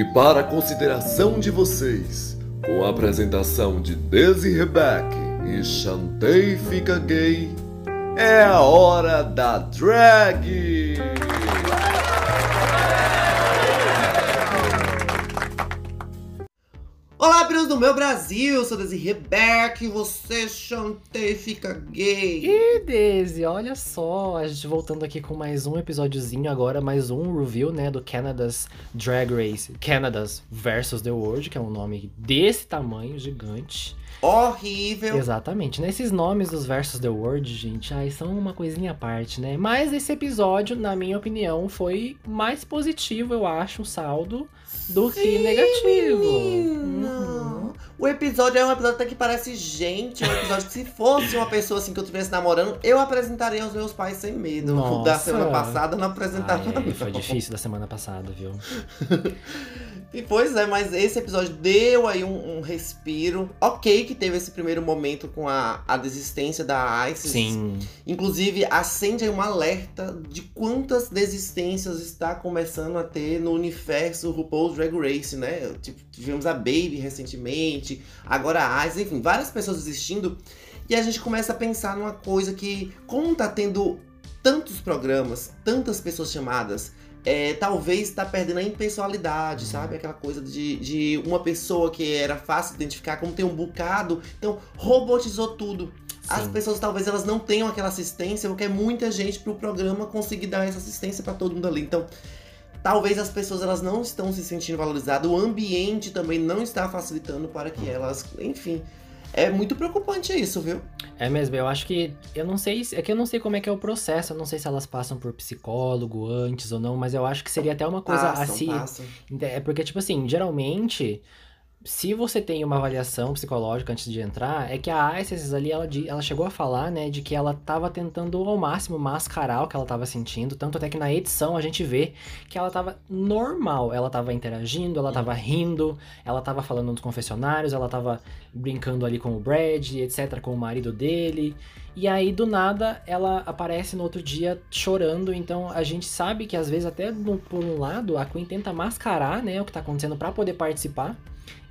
E para a consideração de vocês, com a apresentação de Desi Rebeck e Chantei Fica Gay, é a hora da drag! Pirus do meu Brasil, sou Desi Rebeck, você chantei fica gay. E Daisy, olha só, a gente voltando aqui com mais um episódiozinho agora, mais um review, né, do Canada's Drag Race, Canada's versus The World, que é um nome desse tamanho, gigante. Horrível. Exatamente, né, esses nomes dos versus The World, gente, ai, são uma coisinha à parte, né, mas esse episódio, na minha opinião, foi mais positivo, eu acho, o saldo, do que negativo. Menina. Uhum. O episódio é um episódio até que parece gente, é um episódio que se fosse uma pessoa assim que eu estivesse namorando, eu apresentaria aos meus pais sem medo. O Da Nossa. semana passada não apresentava Ai, ai, foi não. difícil da semana passada, viu? E pois é, mas esse episódio deu aí um, um respiro. Ok que teve esse primeiro momento com a, a desistência da Isis. Sim. Inclusive, acende aí um alerta de quantas desistências está começando a ter no universo RuPaul's Drag Race, né? Tipo, tivemos a Baby recentemente, agora a Isis, enfim, várias pessoas desistindo. E a gente começa a pensar numa coisa que, como tá tendo tantos programas, tantas pessoas chamadas, é, talvez tá perdendo a impessoalidade, sabe? Aquela coisa de, de uma pessoa que era fácil de identificar, como tem um bocado, então robotizou tudo. As Sim. pessoas talvez elas não tenham aquela assistência, porque é muita gente pro programa conseguir dar essa assistência pra todo mundo ali. Então, talvez as pessoas elas não estão se sentindo valorizadas, o ambiente também não está facilitando para que elas, enfim, é muito preocupante isso, viu? É mesmo, eu acho que. Eu não sei. se- É que eu não sei como é que é o processo. Eu não sei se elas passam por psicólogo antes ou não, mas eu acho que seria até uma coisa Passam, assim. passam. É porque, tipo assim, geralmente. Se você tem uma avaliação psicológica antes de entrar, é que a Isis ali, ela, ela chegou a falar, né, de que ela tava tentando ao máximo mascarar o que ela tava sentindo, tanto até que na edição a gente vê que ela tava normal, ela tava interagindo, ela tava rindo, ela tava falando nos confessionários, ela tava brincando ali com o Brad, etc, com o marido dele, e aí do nada ela aparece no outro dia chorando, então a gente sabe que às vezes até por um lado a Queen tenta mascarar, né, o que tá acontecendo pra poder participar,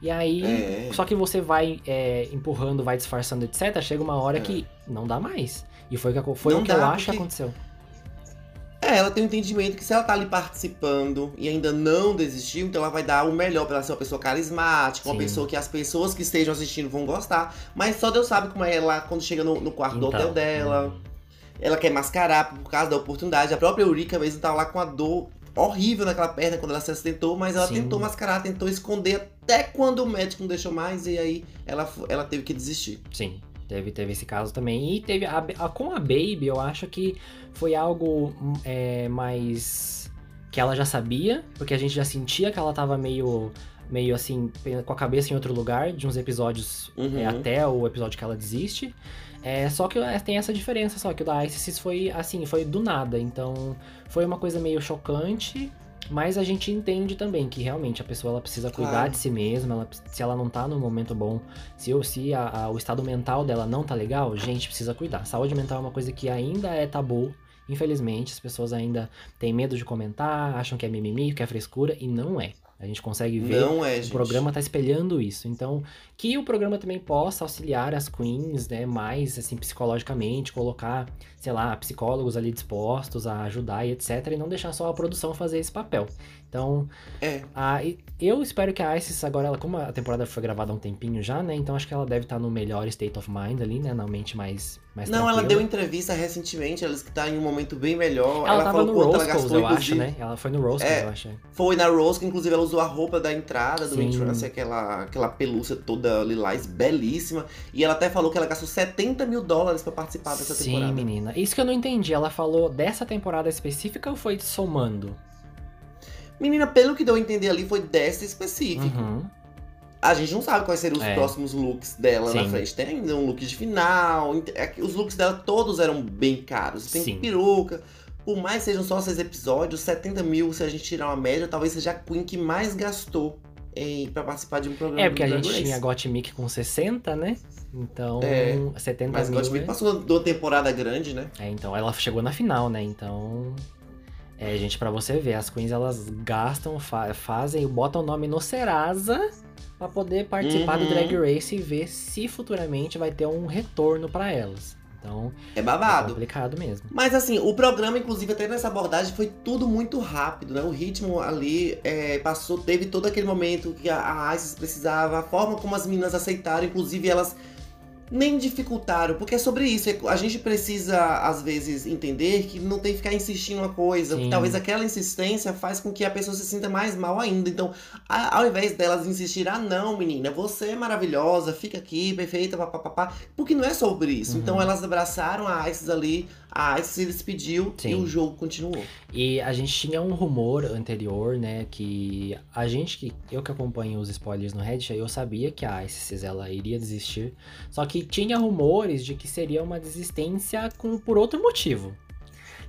e aí É. só que você vai é, empurrando, vai disfarçando, etc. Chega uma hora É. que não dá mais. E foi, o que, foi Não o que eu acho que porque- aconteceu. É, ela tem um entendimento que se ela tá ali participando e ainda não desistiu, então ela vai dar o melhor pra ela ser uma pessoa carismática, uma Sim. pessoa que as pessoas que estejam assistindo vão gostar. Mas só Deus sabe como é ela quando chega no, no quarto do Então, hotel dela. Ela quer mascarar por causa da oportunidade. A própria Eureka mesmo tava lá com a dor horrível naquela perna quando ela se acidentou, mas ela Sim. tentou mascarar, tentou esconder até quando o médico não deixou mais e aí ela, ela teve que desistir. Sim, teve, teve esse caso também. E teve a, a- com a Baby, eu acho que foi algo hum, é, mais que ela já sabia, porque a gente já sentia que ela tava meio meio assim, com a cabeça em outro lugar, de uns episódios Uhum. é, até o episódio que ela desiste. É, só que é, tem essa diferença, só que o da Isis foi assim, foi do nada. Então foi uma coisa meio chocante, mas a gente entende também que realmente a pessoa ela precisa cuidar Claro. de si mesma, ela, se ela não tá no momento bom, se, o- se a- a- o estado mental dela não tá legal, gente, precisa cuidar. Saúde mental é uma coisa que ainda é tabu. Infelizmente, as pessoas ainda têm medo de comentar, acham que é mimimi, que é frescura, e não é. A gente consegue ver Não é, o gente. programa tá espelhando isso. Então, que o programa também possa auxiliar as queens, né, mais assim psicologicamente, colocar, sei lá, psicólogos ali dispostos a ajudar e etc, e não deixar só a produção fazer esse papel. Então, É. a, eu espero que a Isis agora, ela, como a temporada foi gravada há um tempinho já, né, então acho que ela deve estar no melhor state of mind ali, né, na mente mais mais Não, ela tranquila. deu entrevista recentemente, ela disse que tá em um momento bem melhor. Ela, tava falou no quanto ela gastou, eu acho, né? Ela foi no Roscoe's, É. eu acho. Foi na Rose, que inclusive ela usou a roupa da entrada do. Entrance, aquela, aquela pelúcia toda lilás, belíssima. E ela até falou que ela gastou 70 mil dólares pra participar dessa Sim, temporada. menina. Isso que eu não entendi. Ela falou dessa temporada específica ou foi somando? Menina, pelo que deu a entender ali, foi dessa específica. Uhum. A gente não sabe quais seriam os É. próximos looks dela na Sim. frente. Tem ainda um look de final. é que Os looks dela todos eram bem caros. Tem Sim. peruca. Por mais sejam só seis episódios, 70 mil, se a gente tirar uma média, talvez seja a Queen que mais gastou em, pra participar de um programa É, porque a do gente Race. tinha Gottmik com 60, né? Então, É, 70 Mas mil. Gottmik é- passou de uma temporada grande, né? É, então, ela chegou na final, né? Então. É, gente, pra você ver, as queens elas gastam, fa fazem, botam o nome no Serasa pra poder participar do Uhum. Drag Race e ver se futuramente vai ter um retorno pra elas. Então, É é babado. complicado mesmo. Mas assim, o programa, inclusive, até nessa abordagem, foi tudo muito rápido, né? O ritmo ali é, passou, teve todo aquele momento que a, a Isis precisava, a forma como as meninas aceitaram, inclusive elas nem dificultaram, porque é sobre isso. é- A gente precisa, às vezes, entender que não tem que ficar insistindo uma coisa. Talvez aquela insistência faz com que a pessoa se sinta mais mal ainda. Então, ao invés delas insistir, ah, não, menina, você é maravilhosa, fica aqui, perfeita, papapá. Porque não é sobre isso. Uhum. Então elas abraçaram a Isis ali, a Isis se despediu Sim. e o jogo continuou. E a gente tinha um rumor anterior, né, que a gente que eu que acompanho os spoilers no Reddit, eu sabia que a Isis ela iria desistir, só que tinha rumores de que seria uma desistência com por outro motivo.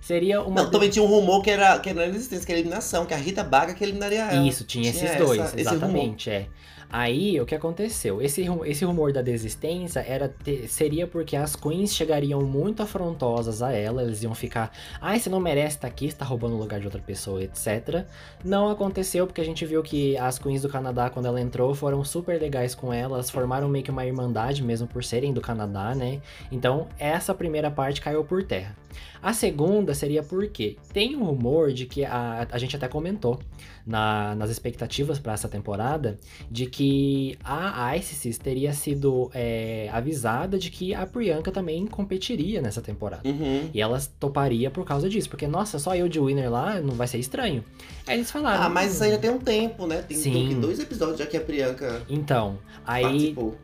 Seria uma Não, também tinha um rumor que era, que era resistência, que era eliminação, que a Rita Baga que eliminaria ela. Isso, tinha, Tinha esses essa- dois, rumor. exatamente, é. Aí, o que aconteceu? Esse, esse rumor da desistência era seria porque as queens chegariam muito afrontosas a ela, eles iam ficar, ai, você não merece estar aqui, você tá roubando o lugar de outra pessoa, etc. Não aconteceu porque a gente viu que as queens do Canadá, quando ela entrou, foram super legais com ela, elas formaram meio que uma irmandade mesmo por serem do Canadá, né? Então, essa primeira parte caiu por terra. A segunda seria porque tem um rumor de que a, a gente até comentou na- nas expectativas para essa temporada de que a Isis teria sido é, avisada de que a Priyanka também competiria nessa temporada. Uhum. E elas toparia por causa disso, porque nossa, só eu de winner lá não vai ser estranho. Aí eles falaram. Ah, mas isso aí já "Hum". tem um tempo, né? Tem, Sim. dois episódios já que a Priyanka Então, aí participou.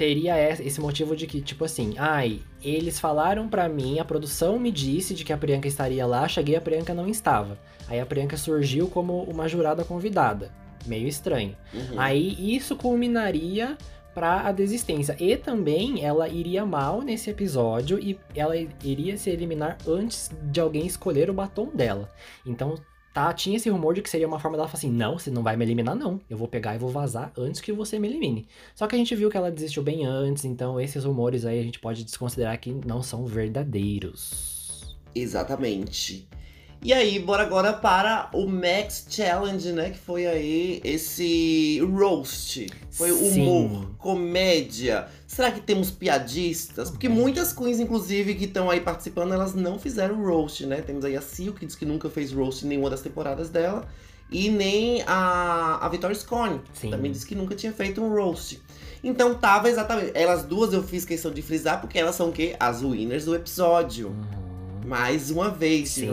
Teria es- esse motivo de que, tipo assim, ai, eles falaram pra mim, a produção me disse de que a Priyanka estaria lá, cheguei a Priyanka não estava. Aí a Priyanka surgiu como uma jurada convidada. Meio estranho. Uhum. Aí isso culminaria pra a desistência. E também ela iria mal nesse episódio e ela iria se eliminar antes de alguém escolher o batom dela. Então, tá, tinha esse rumor de que seria uma forma dela falar assim: não, você não vai me eliminar, não. Eu vou pegar e vou vazar antes que você me elimine. Só que a gente viu que ela desistiu bem antes, então esses rumores aí a gente pode desconsiderar que não são verdadeiros. Exatamente. E aí, bora agora para o Max Challenge, né? Que foi aí esse roast. Foi Sim. humor, comédia. Será que temos piadistas? Porque muitas queens, inclusive, que estão aí participando, elas não fizeram roast, né? Temos aí a Sil, que diz que nunca fez roast em nenhuma das temporadas dela. E nem a, a Victoria Scone. Também disse que nunca tinha feito um roast. Então tava exatamente. Elas duas eu fiz questão de frisar, porque elas são o quê? As winners do episódio. Uhum. Mais uma vez, Sim.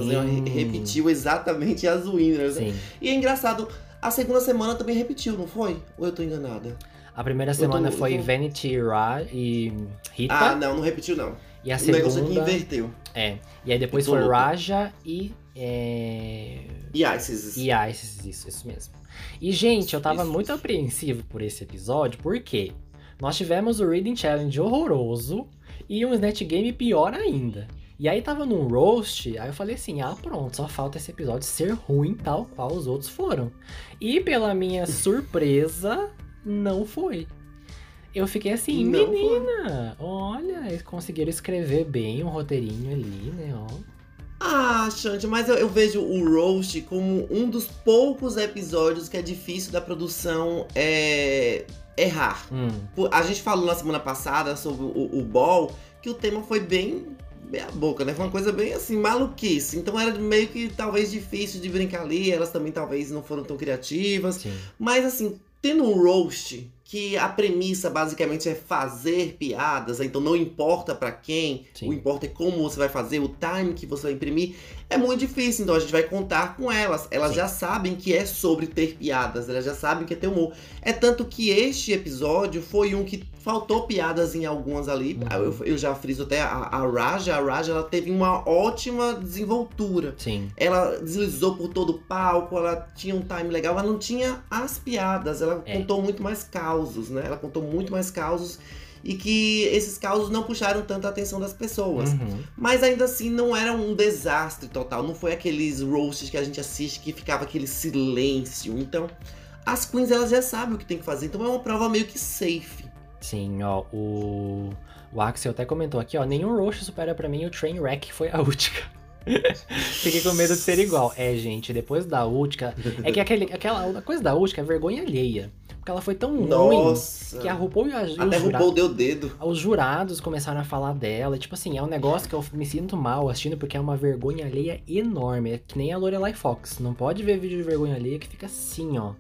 Repetiu exatamente as winners. Sim. E é engraçado, a segunda semana também repetiu, não foi? Ou eu tô enganada? A primeira tô- semana eu foi tô- Vanity Ra e Rita. Ah, não, não repetiu não. e a o negócio aqui segunda. inverteu. É. E aí depois tô foi louca. Raja e. É... E Isis. E Isis, isso, isso mesmo. E, gente, eu tava Isso, muito isso. apreensivo por esse episódio, porque nós tivemos o Reading Challenge horroroso e um Snatch Game pior ainda. E aí tava num roast, aí eu falei assim, ah pronto, só falta esse episódio ser ruim tal qual os outros foram. E pela minha surpresa, não foi. Eu fiquei assim, Não foi. menina, olha, eles conseguiram escrever bem um roteirinho ali, né, ó. Ah, Xande, mas eu, eu vejo o Roast como um dos poucos episódios que é difícil da produção é, errar. Hum, A gente falou na semana passada sobre o, o Ball, que o tema foi bem bem a boca, né? Foi uma coisa bem assim, maluquice. Então era meio que talvez difícil de brincar ali, elas também talvez não foram tão criativas. sim. Mas assim, tendo um roast, que a premissa basicamente é fazer piadas, então não importa pra quem, Sim. o importa é como você vai fazer, o time que você vai imprimir, é muito difícil. Então a gente vai contar com elas. Elas Sim. já sabem que é sobre ter piadas, elas já sabem que é ter humor. É tanto que este episódio foi um que faltou piadas em algumas ali. Uhum. Eu, eu já friso até a, a Raja, a Raja ela teve uma ótima desenvoltura. Sim. Ela deslizou por todo o palco, ela tinha um time legal, ela não tinha as piadas, ela É. contou muito mais causos, né? Ela contou muito mais causos e que esses causos não puxaram tanto a atenção das pessoas. Uhum. Mas ainda assim não era um desastre total, não foi aqueles roasts que a gente assiste que ficava aquele silêncio. Então, as queens elas já sabem o que tem que fazer, então é uma prova meio que safe. Sim, ó, o, o Axel até comentou aqui, ó, nenhum roxo supera pra mim o Trainwreck, que foi a última. Fiquei com medo de ser igual. É, gente, depois da Útica. É que aquele, aquela a coisa da Útica é vergonha alheia. Porque ela foi tão Nossa. ruim que a RuPaul e a, Até os, jura- RuPaul deu o dedo. os jurados começaram a falar dela. E, tipo assim, é um negócio que eu me sinto mal assistindo porque é uma vergonha alheia enorme. É que nem a Lorelai Fox. Não pode ver vídeo de vergonha alheia que fica assim, ó.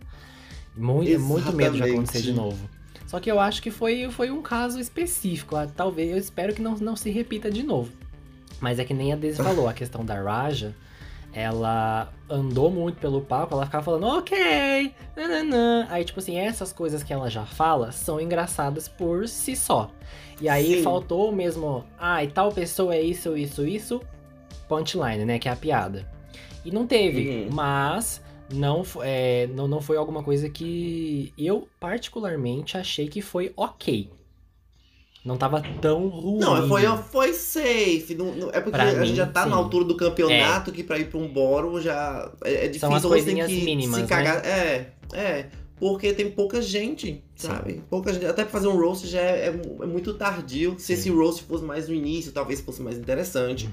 Muito, muito medo de acontecer de novo. Só que eu acho que foi, foi um caso específico. ah, Talvez, eu espero que não, não se repita de novo. Mas é que nem a Daisy falou, a questão da Raja, ela andou muito pelo palco, ela ficava falando, ok, nananã. Aí, tipo assim, essas coisas que ela já fala são engraçadas por si só. E aí Sim. faltou mesmo, ah, e tal pessoa é isso, isso, isso, punchline, né, que é a piada. E não teve, Uhum. mas não, é, não, não foi alguma coisa que eu particularmente achei que foi ok. Não tava tão ruim. Não, foi, foi safe. Não, não- é porque Pra a gente mim, já tá sim. na altura do campeonato que pra ir pra um boro já é, é difícil. São as coisinhas que mínimas, né? se cagar. É, é. Porque tem pouca gente, Sim. sabe? Pouca gente. Até pra fazer um roast já é, é é muito tardio. Se Sim. esse roast fosse mais no início, talvez fosse mais interessante. Uhum.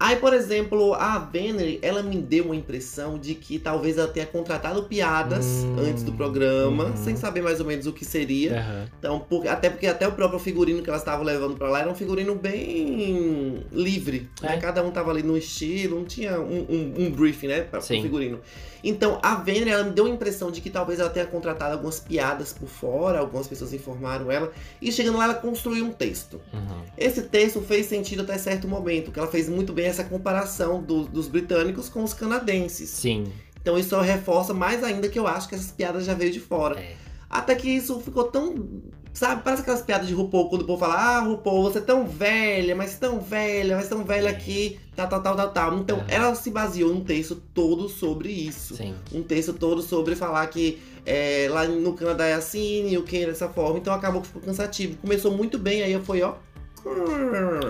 Aí, por exemplo, a Venery, ela me deu uma impressão de que talvez ela tenha contratado piadas Hum, antes do programa, uhum. sem saber mais ou menos o que seria. Aham. Então, por- até porque até o próprio figurino que elas estavam levando pra lá era um figurino bem livre. né? É. Cada um tava ali no estilo, não tinha um, um, um briefing, né, pra, pro Sim. figurino. Então, a Venere, ela me deu a impressão de que talvez ela tenha contratado algumas piadas por fora, algumas pessoas informaram ela, e chegando lá ela construiu um texto. Uhum. Esse texto fez sentido até certo momento, que ela fez muito bem essa comparação do- dos britânicos com os canadenses. Sim. Então isso reforça mais ainda que eu acho que essas piadas já veio de fora. É. Até que isso ficou tão. Sabe, parece aquelas piadas de RuPaul, quando o povo fala, ah, RuPaul, você é tão velha, mas tão velha, mas tão velha É. aqui, tal, tal, tal, tal, tal. Então, Aham. ela se baseou num texto todo sobre isso. Sim. Um texto todo sobre falar que é, lá no Canadá é assim, e o que dessa forma. Então acabou que ficou cansativo. Começou muito bem, aí foi, ó.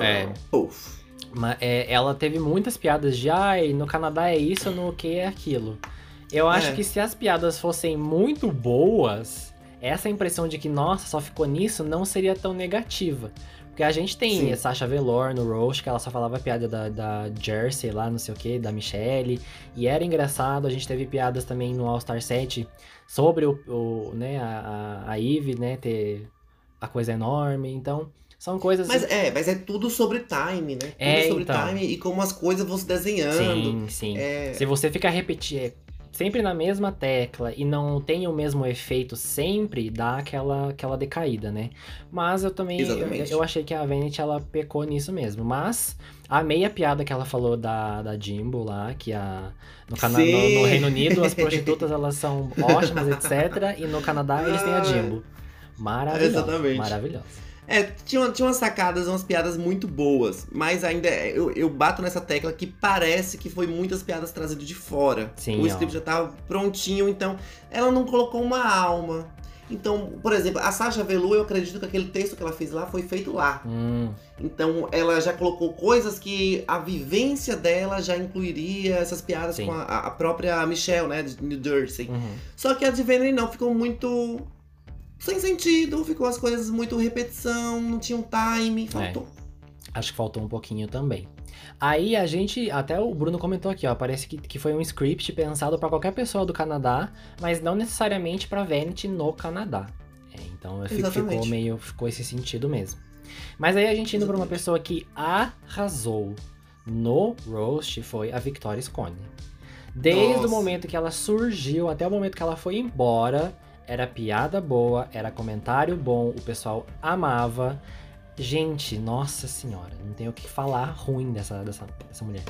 É. Puf. Mas é, ela teve muitas piadas de ai, no Canadá é isso, no que é aquilo. Eu acho É. que se as piadas fossem muito boas, essa impressão de que, nossa, só ficou nisso, não seria tão negativa. Porque a gente tem Sim. Sasha Velour no Roast, que ela só falava piada da, da Jersey lá, não sei o que, da Michelle. E era engraçado, a gente teve piadas também no All Star 7 sobre o, o, né, a, a, Eve, né, ter a coisa enorme. Então, são coisas... Mas é, mas é tudo sobre time, né? Tudo É, sobre então. time e como as coisas vão se desenhando. Sim, sim. É, Se você ficar repetindo sempre na mesma tecla e não tem o mesmo efeito sempre, dá aquela, aquela decaída, né? Mas eu também eu, eu achei que a Vanity ela pecou nisso mesmo. Mas a meia piada que ela falou da, da Jimbo lá, que a, no, Cana no, no Reino Unido as prostitutas elas são ótimas, etc. E no Canadá eles têm a Jimbo. Maravilhosa. Exatamente. Maravilhosa. É, tinha, tinha umas sacadas, umas piadas muito boas, mas ainda é- eu, eu bato nessa tecla que parece que foi muitas piadas trazidas de fora. Sim, o ó. script já tava prontinho, então ela não colocou uma alma. Então, por exemplo, a Sasha Velour, eu acredito que aquele texto que ela fez lá foi feito lá. Hum, Então, ela já colocou coisas que a vivência dela já incluiria essas piadas Sim. com a, a própria Michelle, né, de New Jersey. uhum. Só que a de Venom não, ficou muito sem sentido, ficou as coisas muito repetição, não tinha um time, faltou. Acho que faltou um pouquinho também. Aí a gente, até o Bruno comentou aqui, ó, parece que, que foi um script pensado pra qualquer pessoa do Canadá, mas não necessariamente pra Vanity no Canadá. É, então fi- ficou meio, ficou esse sentido mesmo. Mas aí a gente indo pra uma pessoa que arrasou no roast foi a Victoria Scone. Desde Nossa. o momento que ela surgiu até o momento que ela foi embora, era piada boa, era comentário bom, o pessoal amava. Gente, nossa senhora, não tem o que falar ruim dessa, dessa, dessa mulher.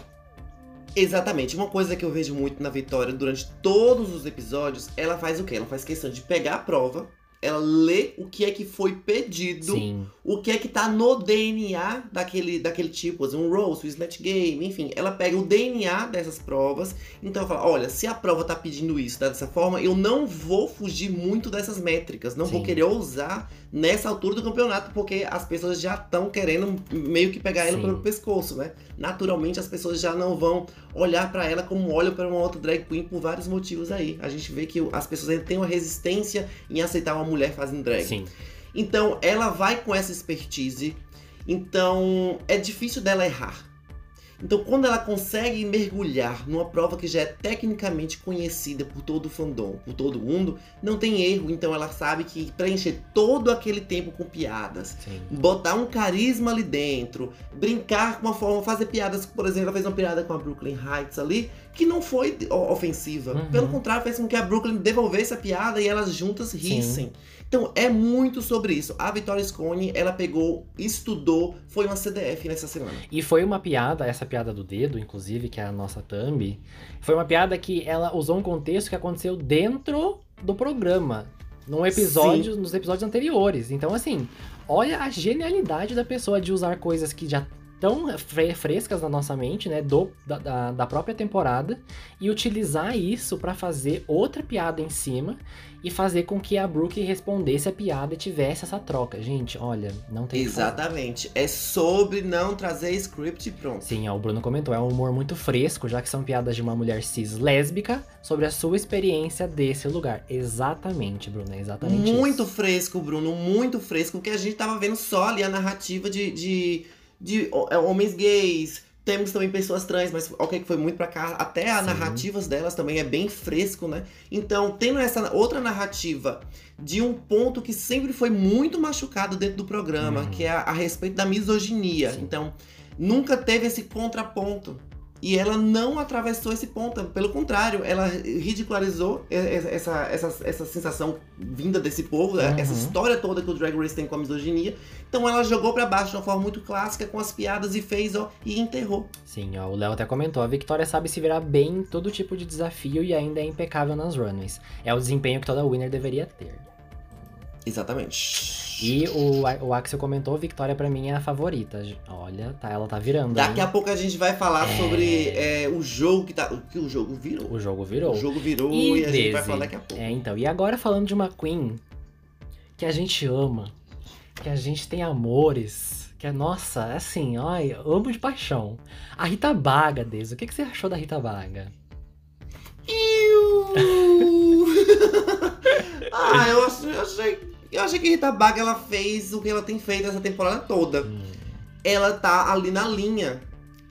Exatamente. Uma coisa que eu vejo muito na Vitória durante todos os episódios, ela faz o quê? Ela faz questão de pegar a prova, ela lê o que é que foi pedido, Sim, o que é que tá no DNA daquele, daquele tipo, assim, um roast, um snatch game, enfim. Ela pega o DNA dessas provas, então ela fala, olha, se a prova tá pedindo isso tá, dessa forma, eu não vou fugir muito dessas métricas, não vou Sim. querer ousar nessa altura do campeonato, porque as pessoas já estão querendo meio que pegar ela Sim. pelo pescoço, né? Naturalmente as pessoas já não vão olhar pra ela como olham pra uma outra drag queen por vários motivos aí. A gente vê que as pessoas ainda têm uma resistência em aceitar uma mulher fazendo drag. sim. Então, ela vai com essa expertise. Então, é difícil dela errar. Então, quando ela consegue mergulhar numa prova que já é tecnicamente conhecida por todo o fandom, por todo mundo, não tem erro. Então, ela sabe que preencher todo aquele tempo com piadas, Sim. botar um carisma ali dentro, brincar com uma forma, fazer piadas. Por exemplo, ela fez uma piada com a Brooklyn Heights ali, que não foi ofensiva. Uhum. Pelo contrário, fez com que a Brooklyn devolvesse a piada e elas juntas rissem. Então é muito sobre isso. A Vitória Scone, ela pegou, estudou, foi uma CDF nessa semana. E foi uma piada, essa piada do dedo, inclusive, que é a nossa thumb, foi uma piada que ela usou um contexto que aconteceu dentro do programa. Num episódio, nos episódios anteriores. Então, assim, olha a genialidade da pessoa de usar coisas que já fre- frescas na nossa mente, né? Do, da, da, própria temporada, e utilizar isso pra fazer outra piada em cima e fazer com que a Brooke respondesse a piada e tivesse essa troca. Gente, olha, não tem. que. Exatamente. É sobre não trazer script e pronto. Sim, ó, o Bruno comentou, é um humor muito fresco, já que são piadas de uma mulher cis lésbica sobre a sua experiência desse lugar. Exatamente, Bruno, é exatamente Muito isso. fresco, Bruno, muito fresco, porque a gente tava vendo só ali a narrativa de, de, de é, homens gays. Temos também pessoas trans, mas ok, que foi muito pra cá. Até as narrativas delas também é bem fresco, né? Então, tendo essa outra narrativa de um ponto que sempre foi muito machucado dentro do programa, Uhum. que é a, a respeito da misoginia. Sim. Então, nunca teve esse contraponto. E ela não atravessou esse ponto, pelo contrário, ela ridicularizou essa, essa, essa sensação vinda desse povo, Uhum. essa história toda que o Drag Race tem com a misoginia. Então ela jogou pra baixo de uma forma muito clássica, com as piadas e fez, ó, e enterrou. Sim, ó, o Léo até comentou, a Victoria sabe se virar bem em todo tipo de desafio e ainda é impecável nas runways. É o desempenho que toda winner deveria ter. Exatamente. E o, o Axel comentou, Victoria pra mim é a favorita. Olha, tá, ela tá virando. Daqui hein? a pouco a gente vai falar É. sobre é, o jogo que tá. O que o jogo virou. O jogo virou. O jogo virou e, E a gente vai falar daqui a pouco. É, então. E agora falando de uma Queen que a gente ama, que a gente tem amores, que é, nossa, assim, ai, amo de paixão. A Rita Baga, Deus, o que, que você achou da Rita Baga? ah, eu achei, eu achei. Eu achei que Rita Baga ela fez o que ela tem feito essa temporada toda. Hum, Ela tá ali na linha.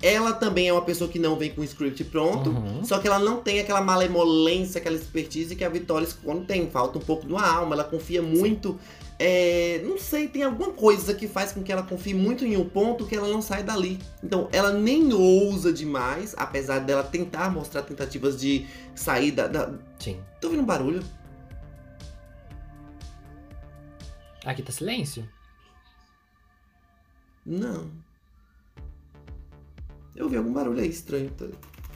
Ela também é uma pessoa que não vem com o script pronto. Uhum. Só que ela não tem aquela malemolência, aquela expertise que a Vitória Scone tem. Falta um pouco da alma, ela confia muito. é, não sei, tem alguma coisa que faz com que ela confie muito em um ponto que ela não sai dali. Então, ela nem ousa demais, apesar dela tentar mostrar tentativas de sair da. da... Sim. Tô ouvindo um barulho? Aqui tá silêncio? Não. Eu ouvi algum barulho aí estranho. tá?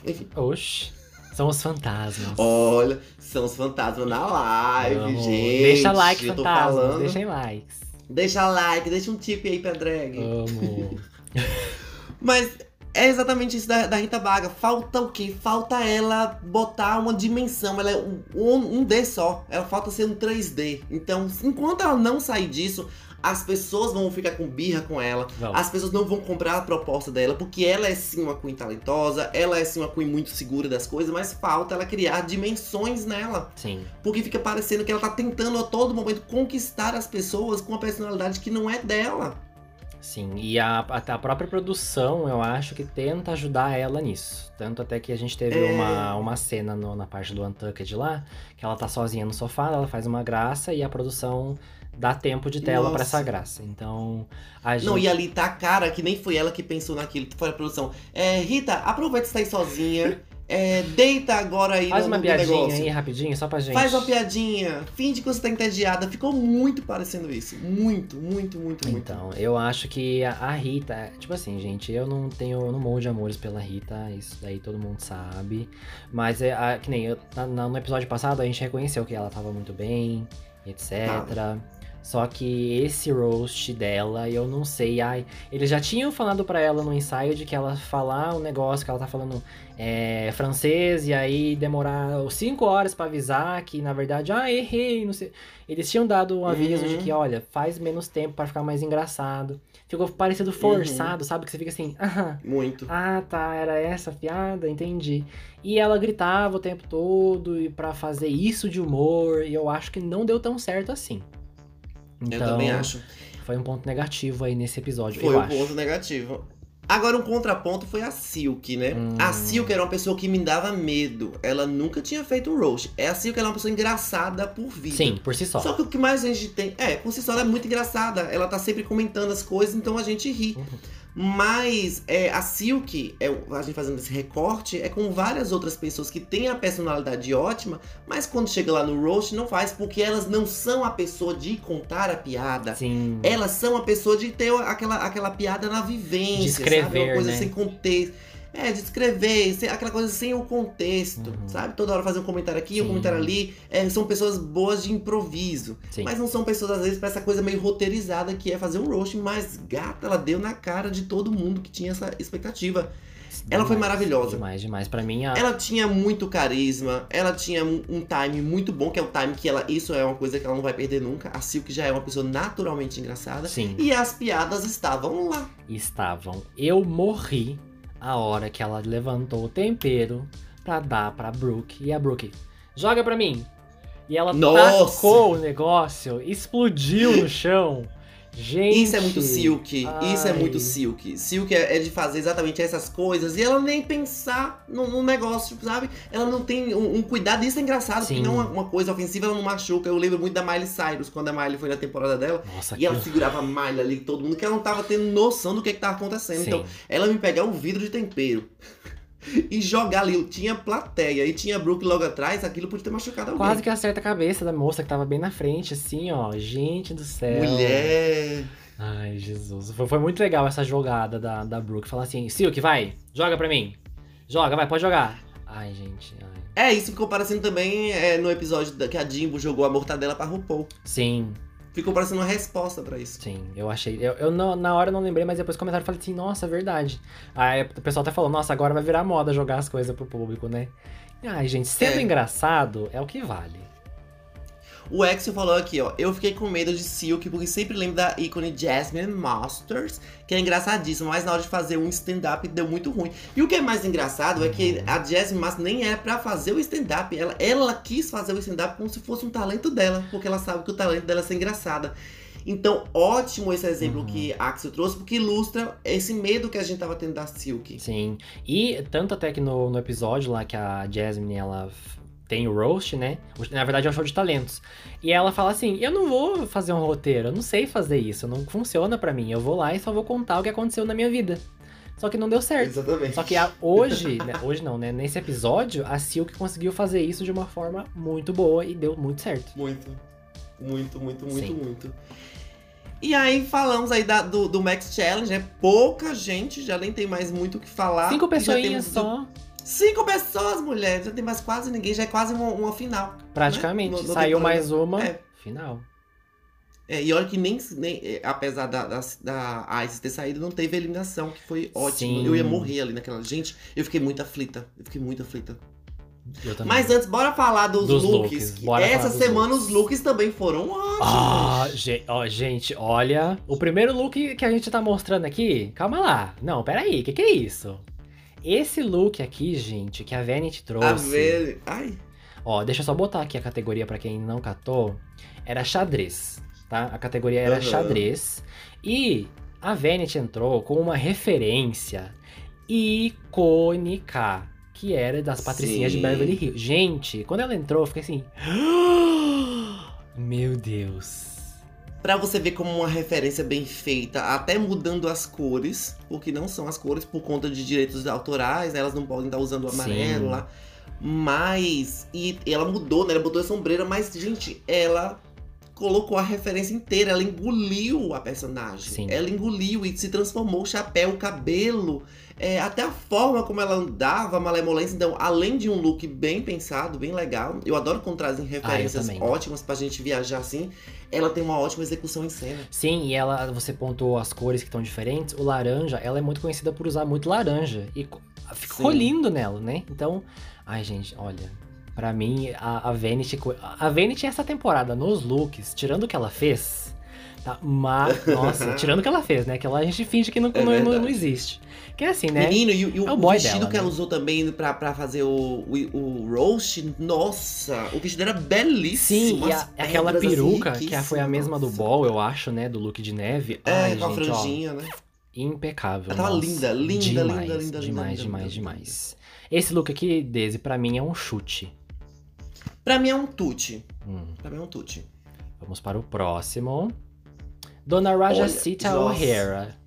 Enfim. Oxi. São os fantasmas. Olha, são os fantasmas na live, Amo. gente. Deixa like, eu fantasmas. falando. Deixem likes. Deixa like, deixa um tip aí pra drag. Amo. Mas é exatamente isso da, da Rita Baga. Falta o quê? Falta ela botar uma dimensão. Ela é um, um, D só. Ela falta ser um 3D. Então, enquanto ela não sair disso, as pessoas vão ficar com birra com ela. Vamos. As pessoas não vão comprar a proposta dela, porque ela é sim uma Queen talentosa, ela é sim uma Queen muito segura das coisas, mas falta ela criar dimensões nela. Sim. Porque fica parecendo que ela tá tentando a todo momento conquistar as pessoas com uma personalidade que não é dela. Sim, e a, a, própria produção, eu acho que tenta ajudar ela nisso. Tanto até que a gente teve É. uma, uma cena no- na parte do Untucked lá, que ela tá sozinha no sofá, ela faz uma graça e a produção dá tempo de tela pra Nossa. essa graça. Então, a gente... Não, e ali tá a cara que nem foi ela que pensou naquilo, foi a produção. É, Rita, aproveita que você tá aí sozinha. é, deita agora aí Faz no, uma piadinha negócio. aí rapidinho, só pra gente. Faz uma piadinha, finge que você tá entediada. Ficou muito parecendo isso. Muito, muito, muito, muito. Então, eu acho que a, a Rita, tipo assim, gente, eu não tenho, eu não morro de amores pela Rita, isso daí todo mundo sabe. Mas é a- que nem eu, na- na- no episódio passado a gente reconheceu que ela tava muito bem, etc. Só que esse roast dela, eu não sei, ai, eles já tinham falado pra ela no ensaio de que ela falar um negócio que ela tá falando é, francês e aí demorar cinco horas pra avisar que na verdade, ah, errei, não sei. Eles tinham dado um aviso de Uhum. que, olha, faz menos tempo pra ficar mais engraçado. Ficou parecendo forçado, sabe? Que você fica assim, ah, Muito. ah, tá, era essa a piada, entendi. E ela gritava o tempo todo e para fazer isso de humor, e eu acho que não deu tão certo assim. Eu Então, também acho. foi um ponto negativo aí nesse episódio, Foi eu um acho. ponto negativo. Agora, um contraponto foi a Silk, né? Hum. A Silk era uma pessoa que me dava medo. Ela nunca tinha feito um roast. É a Silk ela é uma pessoa engraçada por vida. Sim, por si só. Só que o que mais a gente tem. É, por si só ela é muito engraçada. Ela tá sempre comentando as coisas, então a gente ri. Uhum. Mas é, a Silk, é, a gente fazendo esse recorte, é com várias outras pessoas que têm a personalidade ótima, mas quando chega lá no roast não faz, porque elas não são a pessoa de contar a piada. Sim. Elas são a pessoa de ter aquela, aquela piada na vivência, De sabe? escrever, Uma coisa né? sem contexto. É, de escrever, aquela coisa sem o contexto, Uhum. sabe? Toda hora fazer um comentário aqui, um Sim. comentário ali. É, são pessoas boas de improviso. Sim. Mas não são pessoas, às vezes, pra essa coisa meio roteirizada que é fazer um roast. Mas, gata, ela deu na cara de todo mundo que tinha essa expectativa. ela foi Demais, maravilhosa. Demais, demais. Pra mim, a... Ela tinha muito carisma, ela tinha um um time muito bom, que é o time que ela. Isso é uma coisa que ela não vai perder nunca. A Silk já é uma pessoa naturalmente engraçada. Sim. E as piadas estavam lá. estavam. Eu morri a hora que ela levantou o tempero pra dar pra Brooke. E a Brooke, joga pra mim. E ela Nossa! tacou o negócio, explodiu no chão. Gente. Isso é muito Silk. Isso é muito Silk. Silk é, é de fazer exatamente essas coisas e ela nem pensar no, no negócio, sabe? Ela não tem um, um cuidado. Isso é engraçado, Sim. porque não é uma coisa ofensiva, ela não machuca. Eu lembro muito da Miley Cyrus, quando a Miley foi na temporada dela. Nossa, E ela aquilo- segurava a Miley ali, todo mundo, que ela não tava tendo noção do que, que tava acontecendo. Sim. Então, ela me pegar um vidro de tempero e jogar ali. Tinha plateia e tinha Brooke logo atrás, aquilo podia ter machucado alguém. Quase que acerta a cabeça da moça que tava bem na frente, assim, ó. Gente do céu. Mulher. Ai, Jesus. Foi, foi muito legal essa jogada da, da Brooke. Falar assim, Silk, vai, joga pra mim. Joga, vai, pode jogar. Ai, gente. ai. É, isso ficou parecendo também é, no episódio da- que a Jimbo jogou a mortadela pra RuPaul. Sim, Ficou parecendo uma resposta pra isso. sim. Eu achei. Eu, eu não- na hora eu não lembrei, mas depois do comentário eu falei assim, nossa, é verdade. Aí o pessoal até falou, nossa, agora vai virar moda jogar as coisas pro público, né? Ai, gente, sendo É. engraçado é o que vale. O Exio falou aqui, ó. Eu fiquei com medo de Silk porque sempre lembro da ícone Jasmine Masters, que é engraçadíssima, mas na hora de fazer um stand-up deu muito ruim. E o que é mais engraçado é que a Jasmine Masters nem era pra fazer o stand-up. Ela, ela quis fazer o stand-up como se fosse um talento dela, porque ela sabe que o talento dela é ser engraçada. Então, ótimo esse exemplo Uhum. que a Axel trouxe, porque ilustra esse medo que a gente tava tendo da Silk. Sim. E tanto até que no, no episódio lá que a Jasmine, ela tem o roast, né? Na verdade é um show de talentos. E ela fala assim, eu não vou fazer um roteiro, eu não sei fazer isso, não funciona pra mim. Eu vou lá e só vou contar o que aconteceu na minha vida. Só que não deu certo. Exatamente. Só que a- hoje, né, hoje não, né? Nesse episódio, a Silk conseguiu fazer isso de uma forma muito boa e deu muito certo. Muito. Muito, muito, muito, Sim. muito. E aí falamos aí da- do, do Max Challenge, né? Pouca gente, já nem tem mais muito o que falar. Cinco pessoinhas temos só, Cinco pessoas, mulher. Já tem mais quase ninguém, já é quase uma, uma final. praticamente. No- no Saiu mais uma, É. final. É, e olha que nem, nem é, apesar da, da, da Isis ter saído, não teve eliminação, que foi ótimo. Sim. Eu ia morrer ali naquela. Gente, eu fiquei muito aflita. Eu fiquei muito aflita. Mas antes, bora falar dos, Dos looks. looks, Essa semana looks. os looks também foram ótimos. Ah, ge- ó, gente, olha. O primeiro look que a gente tá mostrando aqui. Calma lá. Não, peraí, o que, que é isso? Esse look aqui, gente, que a Vanity trouxe. A ver. Ai. Ó, deixa eu só botar aqui a categoria pra quem não catou. Era xadrez, tá? A categoria era Aham. xadrez. E a Vanity entrou com uma referência icônica, que era das patricinhas de Sim. Beverly Hills. Gente, quando ela entrou, eu fiquei assim. Meu Deus. Pra você ver como uma referência bem feita, até mudando as cores, porque não são as cores por conta de direitos autorais, né? elas não podem estar usando o amarelo Sim. lá. Mas. E ela mudou, né? Ela botou a sombreira, mas, gente, ela colocou a referência inteira, ela engoliu a personagem. Sim. Ela engoliu e se transformou o chapéu, o cabelo, é, até a forma como ela andava, a malemolência. Então, além de um look bem pensado, bem legal, eu adoro quando trazem referências também. ótimas pra gente viajar assim. Ela tem uma ótima execução em cena. Sim, e ela, você pontuou as cores que estão diferentes. O laranja, ela é muito conhecida por usar muito laranja. E co- ficou Sim. lindo nela, né? Então, ai, gente, olha. Pra mim, a, a Vanity. A Vanity, essa temporada, nos looks, tirando o que ela fez. Tá, mas, nossa, tirando o que ela fez, né? Que ela a gente finge que não, É não, não, existe. Que é assim, né? Menino, e, o- e É o o vestido dela, que ela né? usou também pra, pra fazer o, o, o roast, nossa, o vestido era belíssimo. Sim, e a- aquela assim, peruca, que riquíssimas, foi a mesma do nossa. Ball, eu acho, né? Do look de neve. É, Ai, com a gente, ó. franjinha, né? impecável. Ela tava nossa. linda, linda, demais, linda, linda, linda, Demais, linda, demais, linda, demais. Esse look aqui, Daisy, pra mim é um chute. Pra mim é um tute. Hum, Pra mim é um tute. vamos para o próximo. Dona Raja Olha, Sita nossa. O'Hara.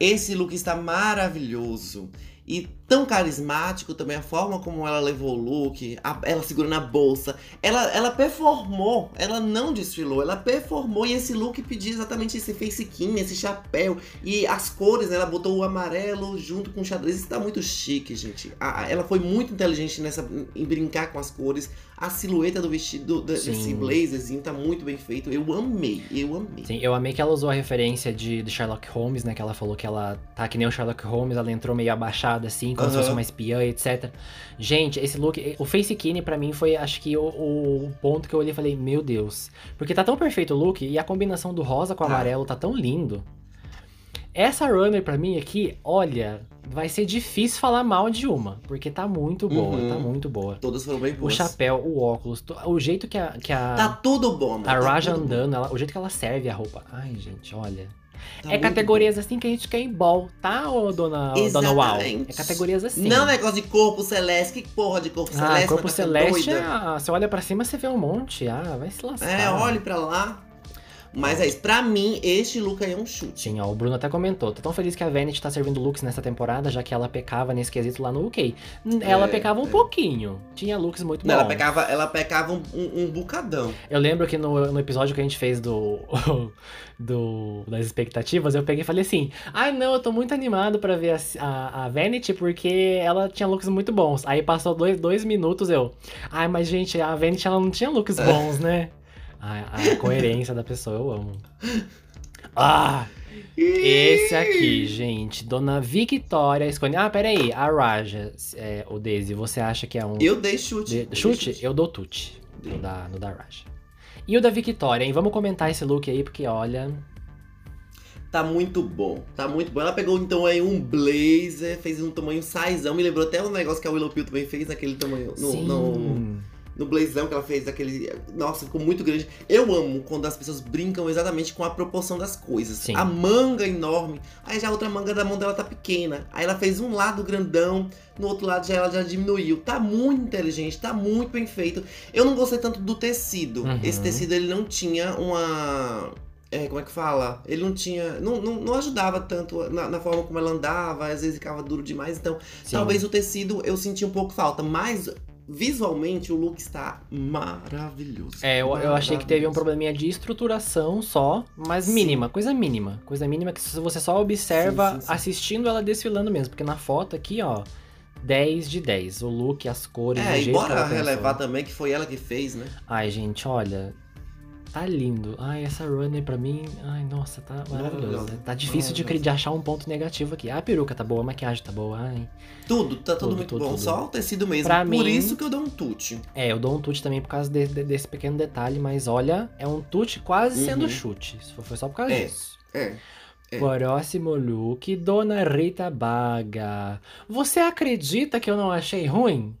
Esse look está maravilhoso. E tão carismático também a forma como ela levou o look, a- ela segurando a bolsa. Ela, ela performou, ela não desfilou, ela performou. E esse look pedia exatamente esse face skin, esse chapéu. E as cores, né? Ela botou o amarelo junto com o xadrez. Isso tá muito chique, gente. A- ela foi muito inteligente nessa, em brincar com as cores. A silhueta do vestido, Sim. desse blazerzinho tá muito bem feito. Eu amei, eu amei. Sim, eu amei que ela usou a referência de, de Sherlock Holmes, né? Que ela falou que ela tá que nem o Sherlock Holmes, ela entrou meio abaixada, assim, como se fosse uma espiã, etc. Gente, esse look, o Face Kine pra mim foi, acho que, o, o ponto que eu olhei e falei, meu Deus. Porque tá tão perfeito o look e a combinação do rosa com o Tá. amarelo tá tão lindo. Essa runner pra mim aqui, olha, vai ser difícil falar mal de uma, porque tá muito boa, Uhum. tá muito boa. Todas foram bem O boas. chapéu, o óculos, o jeito que a, que a, Tá tudo bom, amor. a tá Raja andando, ela- o jeito que ela serve a roupa. Ai, gente, olha. Tá é categorias assim que a gente quer em ball, tá, ô dona, ô, dona Uau? É Exatamente. categorias assim. Não é negócio de corpo celeste. Que porra de corpo Ah, celeste? corpo tá celeste, doida? ah, você olha pra cima, você vê um monte. Ah, vai se lascar. É, olhe pra lá. Mas é isso. Pra mim, este look aí é um chute. Sim, ó, o Bruno até comentou. Tô tão feliz que a Vanity tá servindo looks nessa temporada, já que ela pecava nesse quesito lá no UK. Ela É, pecava um é. pouquinho. Tinha looks muito Não, bons. ela pecava, ela pecava um, um, um bucadão. Eu lembro que no, no episódio que a gente fez do, do das expectativas, eu peguei e falei assim: ai não, eu tô muito animado pra ver a, a, a Vanity porque ela tinha looks muito bons. Aí passou dois, dois minutos eu, ai, mas gente, a Vanity ela não tinha looks bons, né? A, a coerência da pessoa, eu amo. Ah! Esse aqui, gente, Dona Victoria escolhe. Ah, peraí, a Raja, é, o Daisy, você acha que é um. Eu dei chute. De- eu dei chute? Eu dou tute. No da, no da Raja. E o da Victoria, hein? Vamos comentar esse look aí, porque olha. Tá muito bom, tá muito bom. Ela pegou então aí um blazer, fez um tamanho saizão. Me lembrou até um negócio que a Willow Pill também fez naquele tamanho. No, sim. no, no blazão que ela fez, aquele. Nossa, ficou muito grande. Eu amo quando as pessoas brincam exatamente com a proporção das coisas. Sim. A manga enorme, aí já a outra manga da mão dela tá pequena. Aí ela fez um lado grandão, no outro lado já ela já diminuiu. Tá muito inteligente, tá muito bem feito. Eu não gostei tanto do tecido. Uhum. Esse tecido ele não tinha uma. É, como é que fala? Ele não tinha. Não, não, não ajudava tanto na, na forma como ela andava, às vezes ficava duro demais. Então, Sim. talvez o tecido eu senti um pouco falta. Mas visualmente o look está maravilhoso. É, eu, eu achei que teve um probleminha de estruturação só, mas Sim. mínima, coisa mínima. Coisa mínima que você só observa Sim, sim, assistindo ela desfilando mesmo. Porque na foto aqui, ó, 10 de 10. O look, as cores, o É, jeito que embora ela pensou. relevar também que foi ela que fez, né? Ai, gente, olha. Tá lindo. Ai, essa runner pra mim. Ai, nossa, tá maravilhosa. Tá difícil de, de achar um ponto negativo aqui. Ah, a peruca tá boa, a maquiagem tá boa. Ai. Tudo, tá tudo, Tudo, muito tudo, bom. tudo. Só o tecido mesmo. Pra Por mim- isso que eu dou um tute. É, eu dou um tute também por causa de- de- desse pequeno detalhe, mas olha, é um tute quase sendo Uhum. chute. Isso foi só por causa É. disso. É. É. Próximo look, Dona Rita Baga. Você acredita que eu não achei ruim?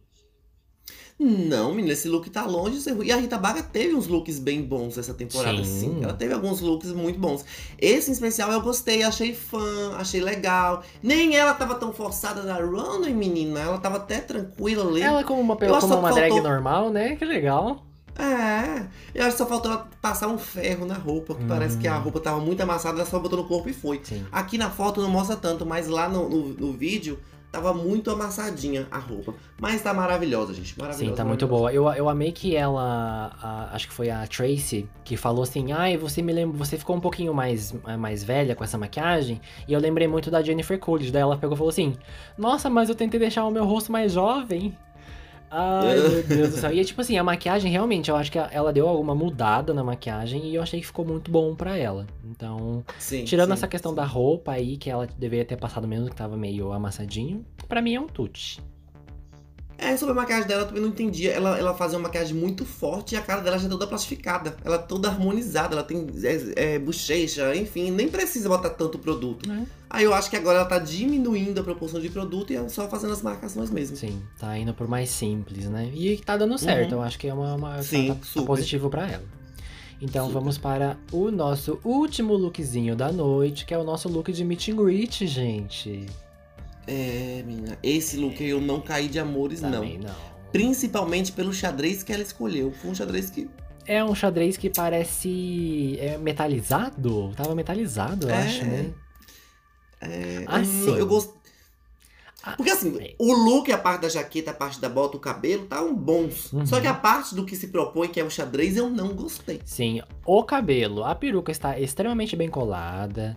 Não, menina, esse look tá longe de ser ruim. E a Rita Baga teve uns looks bem bons essa temporada, Sim. sim. Ela teve alguns looks muito bons. Esse em especial eu gostei, achei fã, achei legal. Nem ela tava tão forçada na runway, menina. Ela tava até tranquila ali. Ela como uma, como só uma drag faltou- normal, né? Que legal. É, eu acho que só faltou ela passar um ferro na roupa, que parece que a Hum. roupa tava muito amassada, ela só botou no corpo e foi. Sim. Aqui na foto não mostra tanto, mas lá no, no, no vídeo tava muito amassadinha a roupa. Mas tá maravilhosa, gente. Maravilhosa. Sim, tá muito boa. Eu, eu amei que ela, a- acho que foi a Tracy, que falou assim: ai, você me lembra, você ficou um pouquinho mais, mais velha com essa maquiagem. E eu lembrei muito da Jennifer Coolidge. Daí ela pegou e falou assim: Nossa, mas eu tentei deixar o meu rosto mais jovem. Ai, meu Deus do céu. E tipo assim, a maquiagem realmente, eu acho que ela deu alguma mudada na maquiagem e eu achei que ficou muito bom pra ela. Então, Sim, tirando sim, essa questão sim. da roupa aí, que ela deveria ter passado mesmo, que tava meio amassadinho, pra mim é um tute. É, sobre a maquiagem dela eu também não entendia. Ela, ela fazia uma maquiagem muito forte e a cara dela já é toda plastificada. Ela é toda harmonizada, ela tem é, é, bochecha, enfim, nem precisa botar tanto produto. É. Aí eu acho que agora ela tá diminuindo a proporção de produto e é só fazendo as marcações mesmo. Sim, tá indo por mais simples, né? E tá dando certo, eu acho que é uma, uma Uhum. Sim, tá, tá positivo pra ela. Então Super. vamos para o nosso último lookzinho da noite, que é o nosso look de meet and greet, gente. É, menina, esse look eu não caí de amores, não. Também não. Principalmente pelo xadrez que ela escolheu. Foi um xadrez que. É um xadrez que parece é, metalizado. Tava metalizado, eu É. acho, né? É, Ah, eu, eu gosto. Ah, Porque assim, é. o look, a parte da jaqueta, a parte da bota, o cabelo, tá um bons. Uhum. Só que a parte do que se propõe, que é o xadrez, eu não gostei. Sim, o cabelo, a peruca está extremamente bem colada.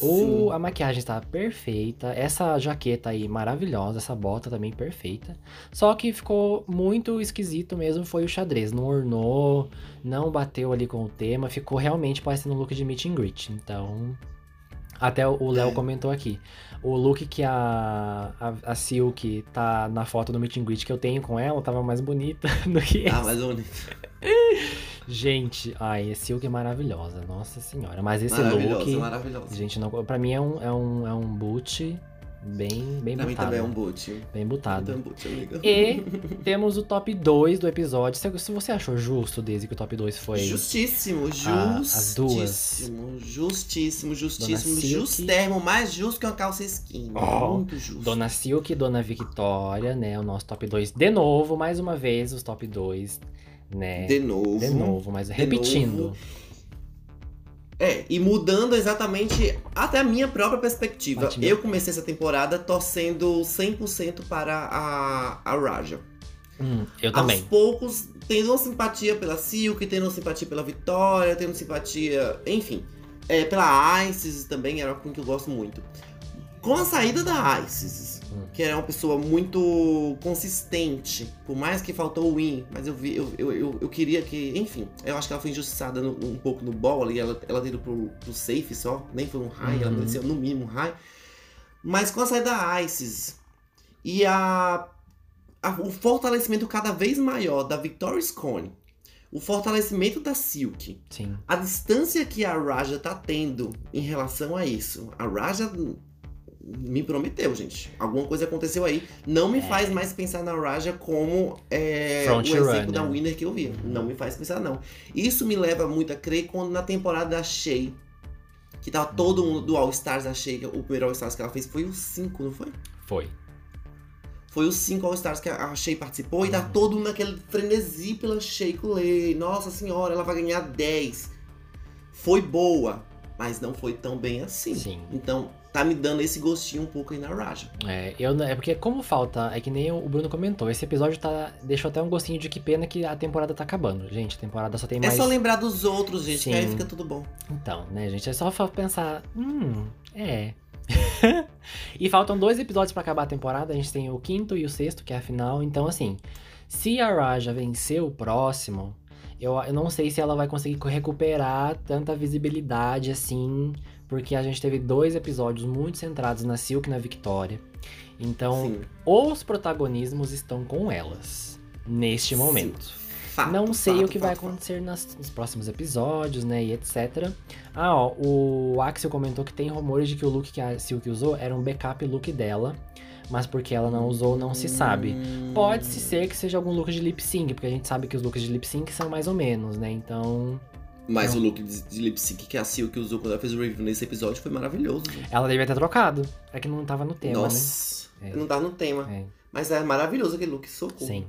O, Sim. a maquiagem está perfeita. Essa jaqueta aí maravilhosa, essa bota também perfeita. Só que ficou muito esquisito mesmo foi o xadrez. Não ornou, não bateu ali com o tema. Ficou realmente parecendo um look de meet and greet. Então. Até o Léo É. comentou aqui. O look que a, a, a Silk tá na foto do meet and greet que eu tenho com ela tava mais bonita do que mas eu... Gente, ai, a Silk é maravilhosa, nossa senhora. Mas esse maravilhosa, look, maravilhosa. gente, não, pra mim é um, é um, é um boot bem, bem pra mim botado. também é um boot. Bem botado. É um boot, amiga. E temos o top 2 do episódio. Se, se você achou justo, desde que o top 2 foi. Justíssimo, a- as duas. justíssimo, justíssimo, justíssimo, mais justo que uma calça skin. Oh, Muito justo. Dona Silk e Dona Victoria, né? O nosso top 2. De novo, mais uma vez, os top 2, né? De novo. De novo, mas repetindo. novo. É, e mudando exatamente até a minha própria perspectiva. Eu comecei essa temporada torcendo 100% para a, a Raja. Hum, eu também. Aos poucos, tendo uma simpatia pela Silk, tendo uma simpatia pela Vitória, tendo simpatia, enfim. É, pela Isis também, era uma que eu gosto muito. Com a saída da Isis, Hum. que era uma pessoa muito consistente, por mais que faltou o win, mas eu, vi, eu, eu, eu, eu queria que, enfim, eu acho que ela foi injustiçada no- um pouco no ball ali, ela, ela teve pro, pro safe só, nem foi um high, ela Uhum. mereceu no mínimo um high. Mas com a saída da Isis e a a- o fortalecimento cada vez maior da Victoria Scone, o fortalecimento da Silk, Sim. a distância que a Raja tá tendo em relação a isso. A Raja me prometeu, gente. Alguma coisa aconteceu aí. Não me É. faz mais pensar na Raja como é, o exemplo runner. da Winner que eu. Uhum. Não me faz pensar, não. Isso me leva muito a crer quando na temporada da Shea, que tava todo mundo do All Stars da Shea, o primeiro All Stars que ela fez foi o 5, não foi? Foi. Foi os cinco All-Stars que a Shea participou e tá Uhum. todo mundo naquele frenesi pela Shea Coulee. Nossa senhora, ela vai ganhar 10. Foi boa, mas não foi tão bem assim. Sim. Então, tá me dando esse gostinho um pouco aí na Raja. É, eu, é porque como falta, é que nem o Bruno comentou, esse episódio tá, deixou até um gostinho de que pena que a temporada tá acabando. Gente, a temporada só tem É mais... só lembrar dos outros, gente, que aí Sim. fica tudo bom. Então, né, gente, é só pensar, hum, é... e faltam dois episódios pra acabar a temporada, a gente tem o quinto e o sexto, que é a final, então assim, se a Raja vencer o próximo, eu, eu não sei se ela vai conseguir recuperar tanta visibilidade assim, porque a gente teve dois episódios muito centrados na Silk e na Victoria. Então, Sim. os protagonismos estão com elas neste Sim. momento. Fato, Não sei fato, o que vai fato, fato. acontecer nas- nos próximos episódios, né, e etc. Ah, ó, o Axel comentou que tem rumores de que o look que a Silk usou era um backup look dela, mas porque ela não usou, não se sabe. Hum. Pode-se ser que seja algum look de lip sync, porque a gente sabe que os looks de lip sync são mais ou menos, né? Então, Mas Não. o look de, de lip sync que a Silk usou quando ela fez o review nesse episódio foi maravilhoso. gente. ela devia ter trocado. É que não tava no tema, Nossa, É. não tá no tema. né? É. Mas é maravilhoso aquele look, socorro. Sim.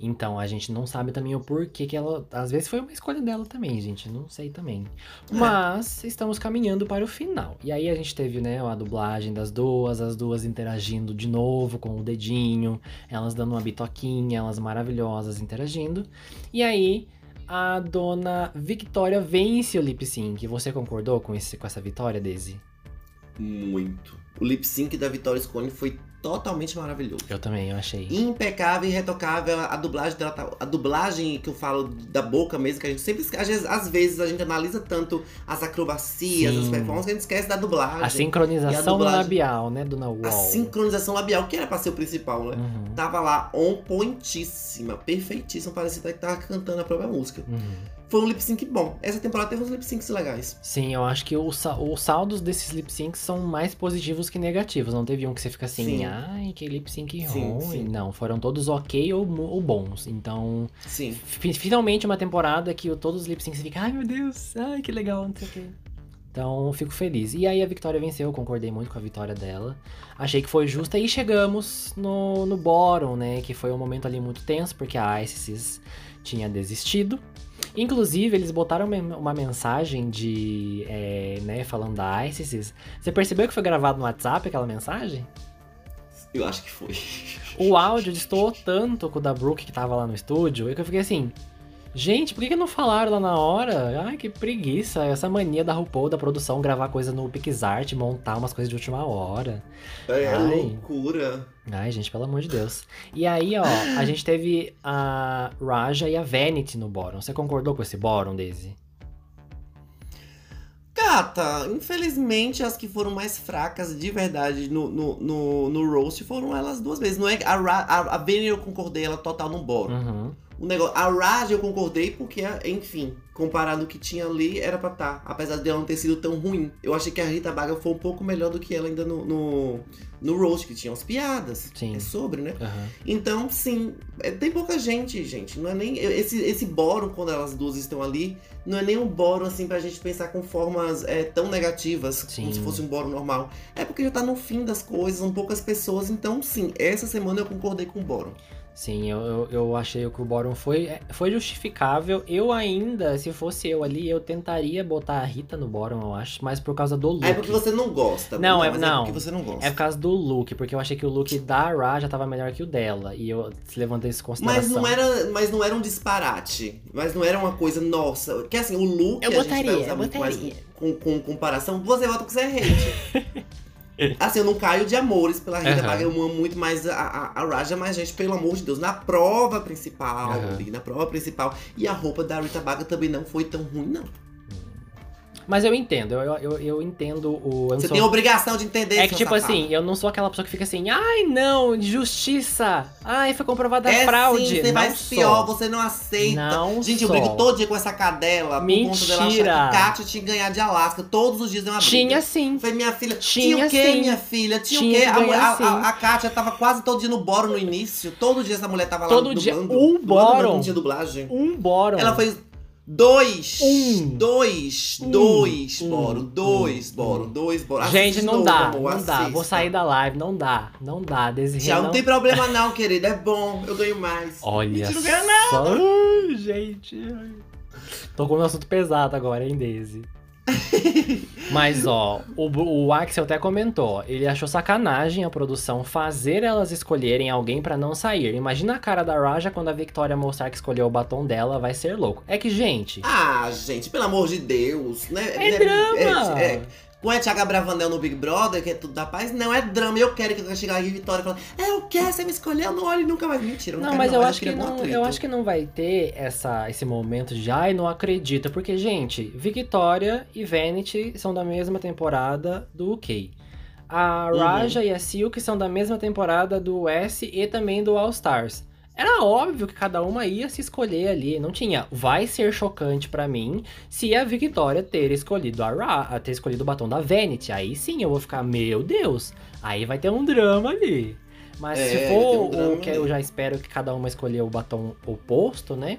Então, a gente não sabe também o porquê que ela. Às vezes foi uma escolha dela também, gente. Não sei também. É. Mas estamos caminhando para o final. E aí a gente teve, né, a dublagem das duas, as duas interagindo de novo com o dedinho, elas dando uma bitoquinha, elas maravilhosas interagindo. E aí. A dona Victoria vence o lip sync. Você concordou com, esse, com essa vitória, Daisy? Muito. O lip sync da Vitória Scone foi totalmente maravilhoso. Eu também, eu achei. Impecável e retocável. A dublagem dela tá, A dublagem que eu falo da boca mesmo, que a gente sempre esque- às vezes, a gente analisa tanto as acrobacias, Sim. as performances, que a gente esquece da dublagem. A sincronização a dublagem- labial, né, dona Wall? A sincronização labial, que era pra ser o principal, né? Uhum, Tava lá on pointíssima, perfeitíssima. Parecia que tava cantando a própria música. uhum. Foi um lip sync bom. Essa temporada teve uns lip syncs legais. Sim, eu acho que os saldos desses lip syncs são mais positivos que negativos. Não teve um que você fica assim, Sim. ai, que lip sync Sim, ruim. sim. Não, foram todos ok ou, ou bons. Então, Sim. fi- finalmente uma temporada que todos os lip syncs ficam, ai meu Deus, ai que legal, não sei o quê. Então, fico feliz. E aí a Victoria venceu, eu concordei muito com a vitória dela. Achei que foi justa e chegamos no, no bottom, né? Que foi um momento ali muito tenso, porque a Isis tinha desistido. Inclusive, eles botaram uma mensagem de. é, né, falando da Isis. Você percebeu que foi gravado no WhatsApp aquela mensagem? Eu acho que foi. O áudio destoou tanto com o da Brooke que tava lá no estúdio, e que eu fiquei assim. Gente, por que, que não falaram lá na hora? Ai, que preguiça. Essa mania da RuPaul, da produção, gravar coisa no PixArt, montar umas coisas de última hora. É Ai. loucura. Ai, gente, pelo amor de Deus. E aí, ó, a gente teve a Raja e a Vanity no bórum. Você concordou com esse bórum, Daisy? Gata, infelizmente as que foram mais fracas de verdade no, no, no, no roast foram elas duas vezes. Não é a, Ra- a, a Vayner eu concordei, ela total no boro. Uhum. O negócio, a Raj eu concordei porque, enfim, comparado ao que tinha ali, era pra estar. Apesar dela não ter sido tão ruim. Eu achei que a Rita Baga foi um pouco melhor do que ela ainda no, no, no roast, que tinha umas piadas. Sim. É sobre, né? Aham. Então, sim, é- tem pouca gente, gente. Não é nem. Esse, esse bórum, quando elas duas estão ali, não é nem um bórum assim pra gente pensar com formas é, tão negativas, Sim. como se fosse um bórum normal. É porque já tá no fim das coisas, são poucas pessoas. Então, sim, essa semana eu concordei com o bórum. Sim, eu, eu, eu achei que o bórum foi, é, foi justificável. Eu ainda, se fosse eu ali, eu tentaria botar a Rita no bórum, eu acho, mas por causa do look. É porque você não gosta. Não, é- mas não. porque você não gosta. É por causa do look, porque eu achei que o look da Ra já tava melhor que o dela. E eu levantei isso em consideração. Mas não, era, mas não era um disparate. Mas não era uma coisa, nossa. Porque assim, o look Eu a gente botaria, vai usar eu muito mais botaria. com, com comparação. Você vota porque você é hate. assim, eu não caio de amores pela Rita Aham. Baga. Eu amo muito mais a, a, a Raja, mas, gente, pelo amor de Deus, na prova principal. Big, na prova principal. E a roupa da Rita Baga também não foi tão ruim, não. Mas eu entendo, eu, eu, eu entendo o. eu Você sou- tem a obrigação de entender É que, tipo safado. assim, eu não sou aquela pessoa que fica assim, ai não, justiça! Ai, foi comprovada É fraude. sim, você não vai sou. pior, você não aceita. Não Gente, eu sou. brigo todo dia com essa cadela por conta dela Mentira. achar que Kátia tinha que ganhar de Alaska. Todos os dias é uma briga. Tinha sim. Foi minha filha. Tinha Tinha, o quê, sim. minha filha? Tinha, Tinha o quê? A, a, a, a Kátia tava quase todo dia no boro no início. Todo dia essa mulher tava lá Todo dia. Um Dublando, mas bórum. Não tinha dublagem. Um bórum. Ela fez dois. Um. Dois. Um. Dois Um. boro. Dois Um. boro. Dois boro. Gente, Assiste não de dá, novo, amor, não dá. assista. Vou sair da live, não dá. Não dá, Desirê Já não, não... tem problema não, querida. É bom. Eu ganho mais. Olha Mentira, não ganha nada. só. Ai, gente. Tô com um assunto pesado agora, hein, Daisy? Mas, ó, o, o Axel até comentou. Ele achou sacanagem a produção fazer elas escolherem alguém pra não sair. Imagina a cara da Raja quando a Victoria mostrar que escolheu o batom dela, vai ser louco. É que, gente. Ah, gente, pelo amor de Deus, né? É drama! É, é, com a Thiaga Bravanel no Big Brother, que é tudo da paz, não é drama. Eu quero que eu chegar aqui e Vitória e falar, é, eu quero, você me escolheu, eu não olho nunca mais. Mentira, não, Não, mas não, eu acho que não, atrito. eu acho que não vai ter essa, esse momento de ai, não acredita, porque gente, Victoria e Vanity são da mesma temporada do UK. A Uhum. Raja e a Silk são da mesma temporada do S e também do All Stars. Era óbvio que cada uma ia se escolher ali, não tinha. Vai ser chocante pra mim se a Victoria ter escolhido a Ra, ter escolhido o batom da Vanity. Aí sim eu vou ficar, meu Deus, aí vai ter um drama ali. Mas É, se for um o que eu já espero que cada uma escolher o batom oposto, né?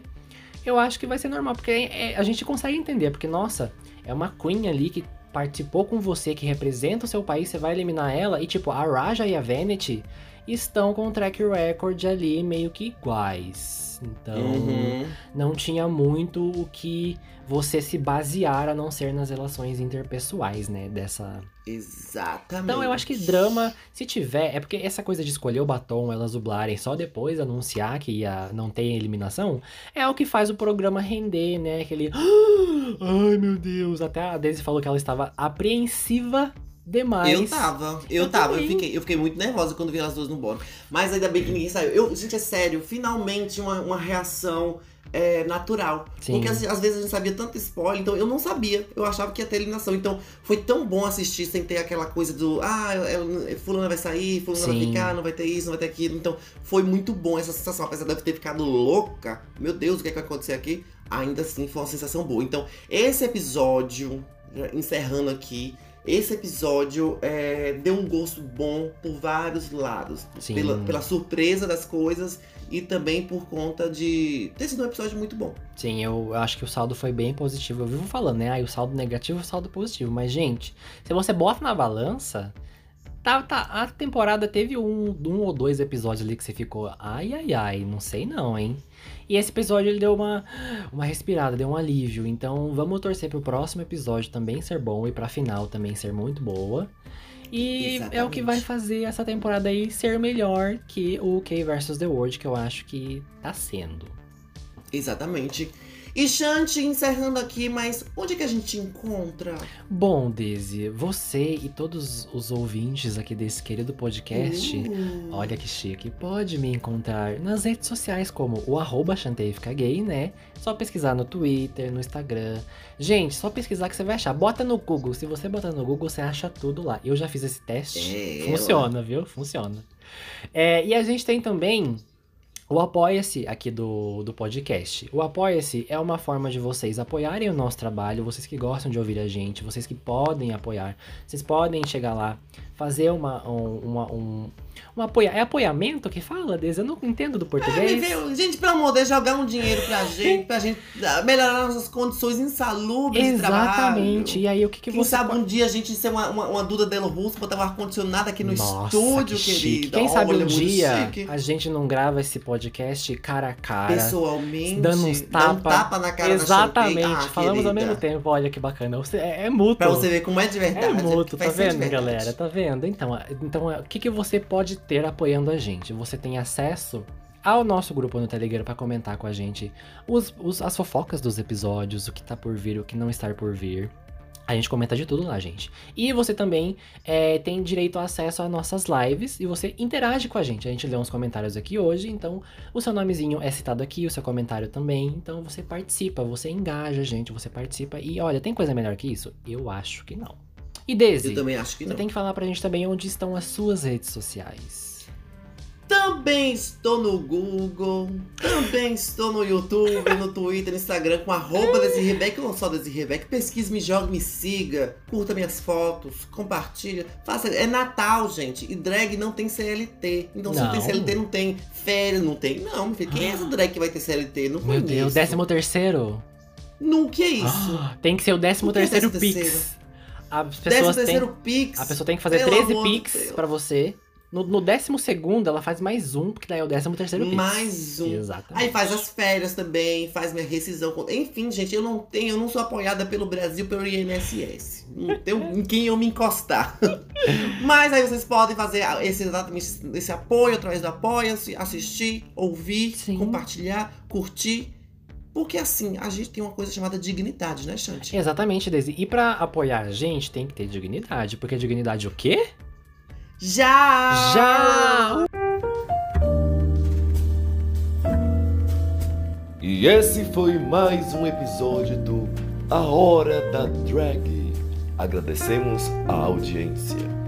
Eu acho que vai ser normal, porque é- a gente consegue entender, porque, nossa, é uma Queen ali que participou com você, que representa o seu país, você vai eliminar ela, e tipo, a Raja e a Vanity estão com track record ali meio que iguais. Então, Uhum. não tinha muito o que você se basear a não ser nas relações interpessoais, né? Dessa, Exatamente. então eu acho que drama, se tiver, é porque essa coisa de escolher o batom, elas dublarem só depois anunciar que ia, não tem eliminação, é o que faz o programa render, né? Aquele. Ai meu Deus! Até a Daisy falou que ela estava apreensiva demais. Eu tava, eu, Eu tava, eu fiquei, eu fiquei muito nervosa quando vi elas duas no bolo. Mas ainda bem que ninguém saiu. Eu, gente, é sério, finalmente uma, uma reação é, natural. Sim. Porque às, às vezes a gente sabia tanto spoiler, então eu não sabia. Eu achava que ia ter eliminação. Então foi tão bom assistir sem ter aquela coisa do ah, é, fulano vai sair, fulano vai ficar, não vai ter isso, não vai ter aquilo. Então foi muito bom essa sensação. Apesar de eu ter ficado louca, meu Deus, o que, é que vai acontecer aqui? Ainda assim foi uma sensação boa. Então, esse episódio, encerrando aqui, esse episódio é, deu um gosto bom por vários lados. Sim. Pela, pela surpresa das coisas e também por conta de ter sido um episódio muito bom. Sim, eu acho que o saldo foi bem positivo. Eu vivo falando, né? Aí o saldo negativo e o saldo positivo. Mas, gente, se você bota na balança, tá, tá, a temporada teve um, um ou dois episódios ali que você ficou, ai, ai, ai, não sei não, hein? E esse episódio ele deu uma, uma respirada, deu um alívio. Então vamos torcer pro próximo episódio também ser bom e pra final também ser muito boa. E é o que Exatamente. vai fazer essa temporada aí ser melhor que o K vs The World, que eu acho que tá sendo. Exatamente. E Shanti, encerrando aqui, mas onde é que a gente encontra? Bom, Daisy, você e todos os ouvintes aqui desse querido podcast, Uh, olha que chique, pode me encontrar nas redes sociais como o arroba Gay, né? Só pesquisar no Twitter, no Instagram. Gente, só pesquisar que você vai achar. Bota no Google. Se você botar no Google, você acha tudo lá. Eu já fiz esse teste. É, Funciona, viu? Funciona. É, e a gente tem também o Apoia-se aqui do, do podcast. O Apoia-se é uma forma de vocês apoiarem o nosso trabalho, vocês que gostam de ouvir a gente, vocês que podem apoiar. Vocês podem chegar lá, fazer uma. Um, uma, um, um apoia... É apoiamento que fala, Deus? Eu não entendo do É, português. veio- gente, pelo amor de Deus, jogar um dinheiro pra gente, pra gente ah, melhorar nossas condições insalubres Exatamente. E aí, o que, que Quem você sabe um dia a gente ser uma, uma, uma Duda Delo Russo, botar um ar-condicionado aqui no Nossa, estúdio, que querida. Quem sabe Olha, um muito dia chique. a gente não grava esse podcast cara a cara. Pessoalmente, dando uns um tapa. tapa na cara Exatamente. Ah, Falamos ao querida. mesmo tempo. Olha que bacana. É, é mútuo. Pra você ver como é de verdade. É mútuo, tá vendo, galera? Tá vendo? Então, então o que, que você pode ter apoiando a gente? Você tem acesso ao nosso grupo no Telegram pra comentar com a gente os, os- as fofocas dos episódios, o que tá por vir, o que não está por vir. A gente comenta de tudo lá, gente. E você também é, tem direito a acesso às nossas lives e você interage com a gente. A gente lê uns comentários aqui hoje, então o seu nomezinho é citado aqui, o seu comentário também. Então você participa, você engaja a gente, você participa. E olha, tem coisa melhor que isso? Eu acho que não. E Daisy, Eu também acho que você não. tem que falar pra gente também onde estão as suas redes sociais. Também estou no Google, também estou no YouTube, no Twitter, no Instagram, com arroba Desirrebeck, ou não só Desirrebeck. Pesquise, me jogue, me siga, curta minhas fotos, compartilha. Faça. É Natal, gente, e drag não tem CLT. Então, se não tem. CLT, não tem férias, não tem. Não, meu filho, quem é essa drag que vai ter CLT? Não Meu conheço. Deus, décimo terceiro? Que é isso? Ah, tem que ser o décimo é terceiro décimo Pix. As pessoas têm, Pix. a pessoa tem que fazer Pelo 13 amor de Pix pra você. No, no décimo segundo, ela faz mais um, porque daí é o décimo terceiro Pix. Mais um. Exatamente. Aí faz as férias também, faz minha rescisão. Enfim, gente, eu não tenho, eu não sou apoiada pelo Brasil pelo INSS. Não tenho em quem eu me encostar. Mas aí vocês podem fazer esse, exatamente esse apoio através do Apoia-se, assistir, ouvir, Sim. compartilhar, curtir. Porque assim, a gente tem uma coisa chamada dignidade, né, Shanti? Exatamente, Daisy. E pra apoiar a gente, tem que ter dignidade. Porque dignidade o quê? Já! Já! E esse foi mais um episódio do A Hora da Drag. Agradecemos a audiência.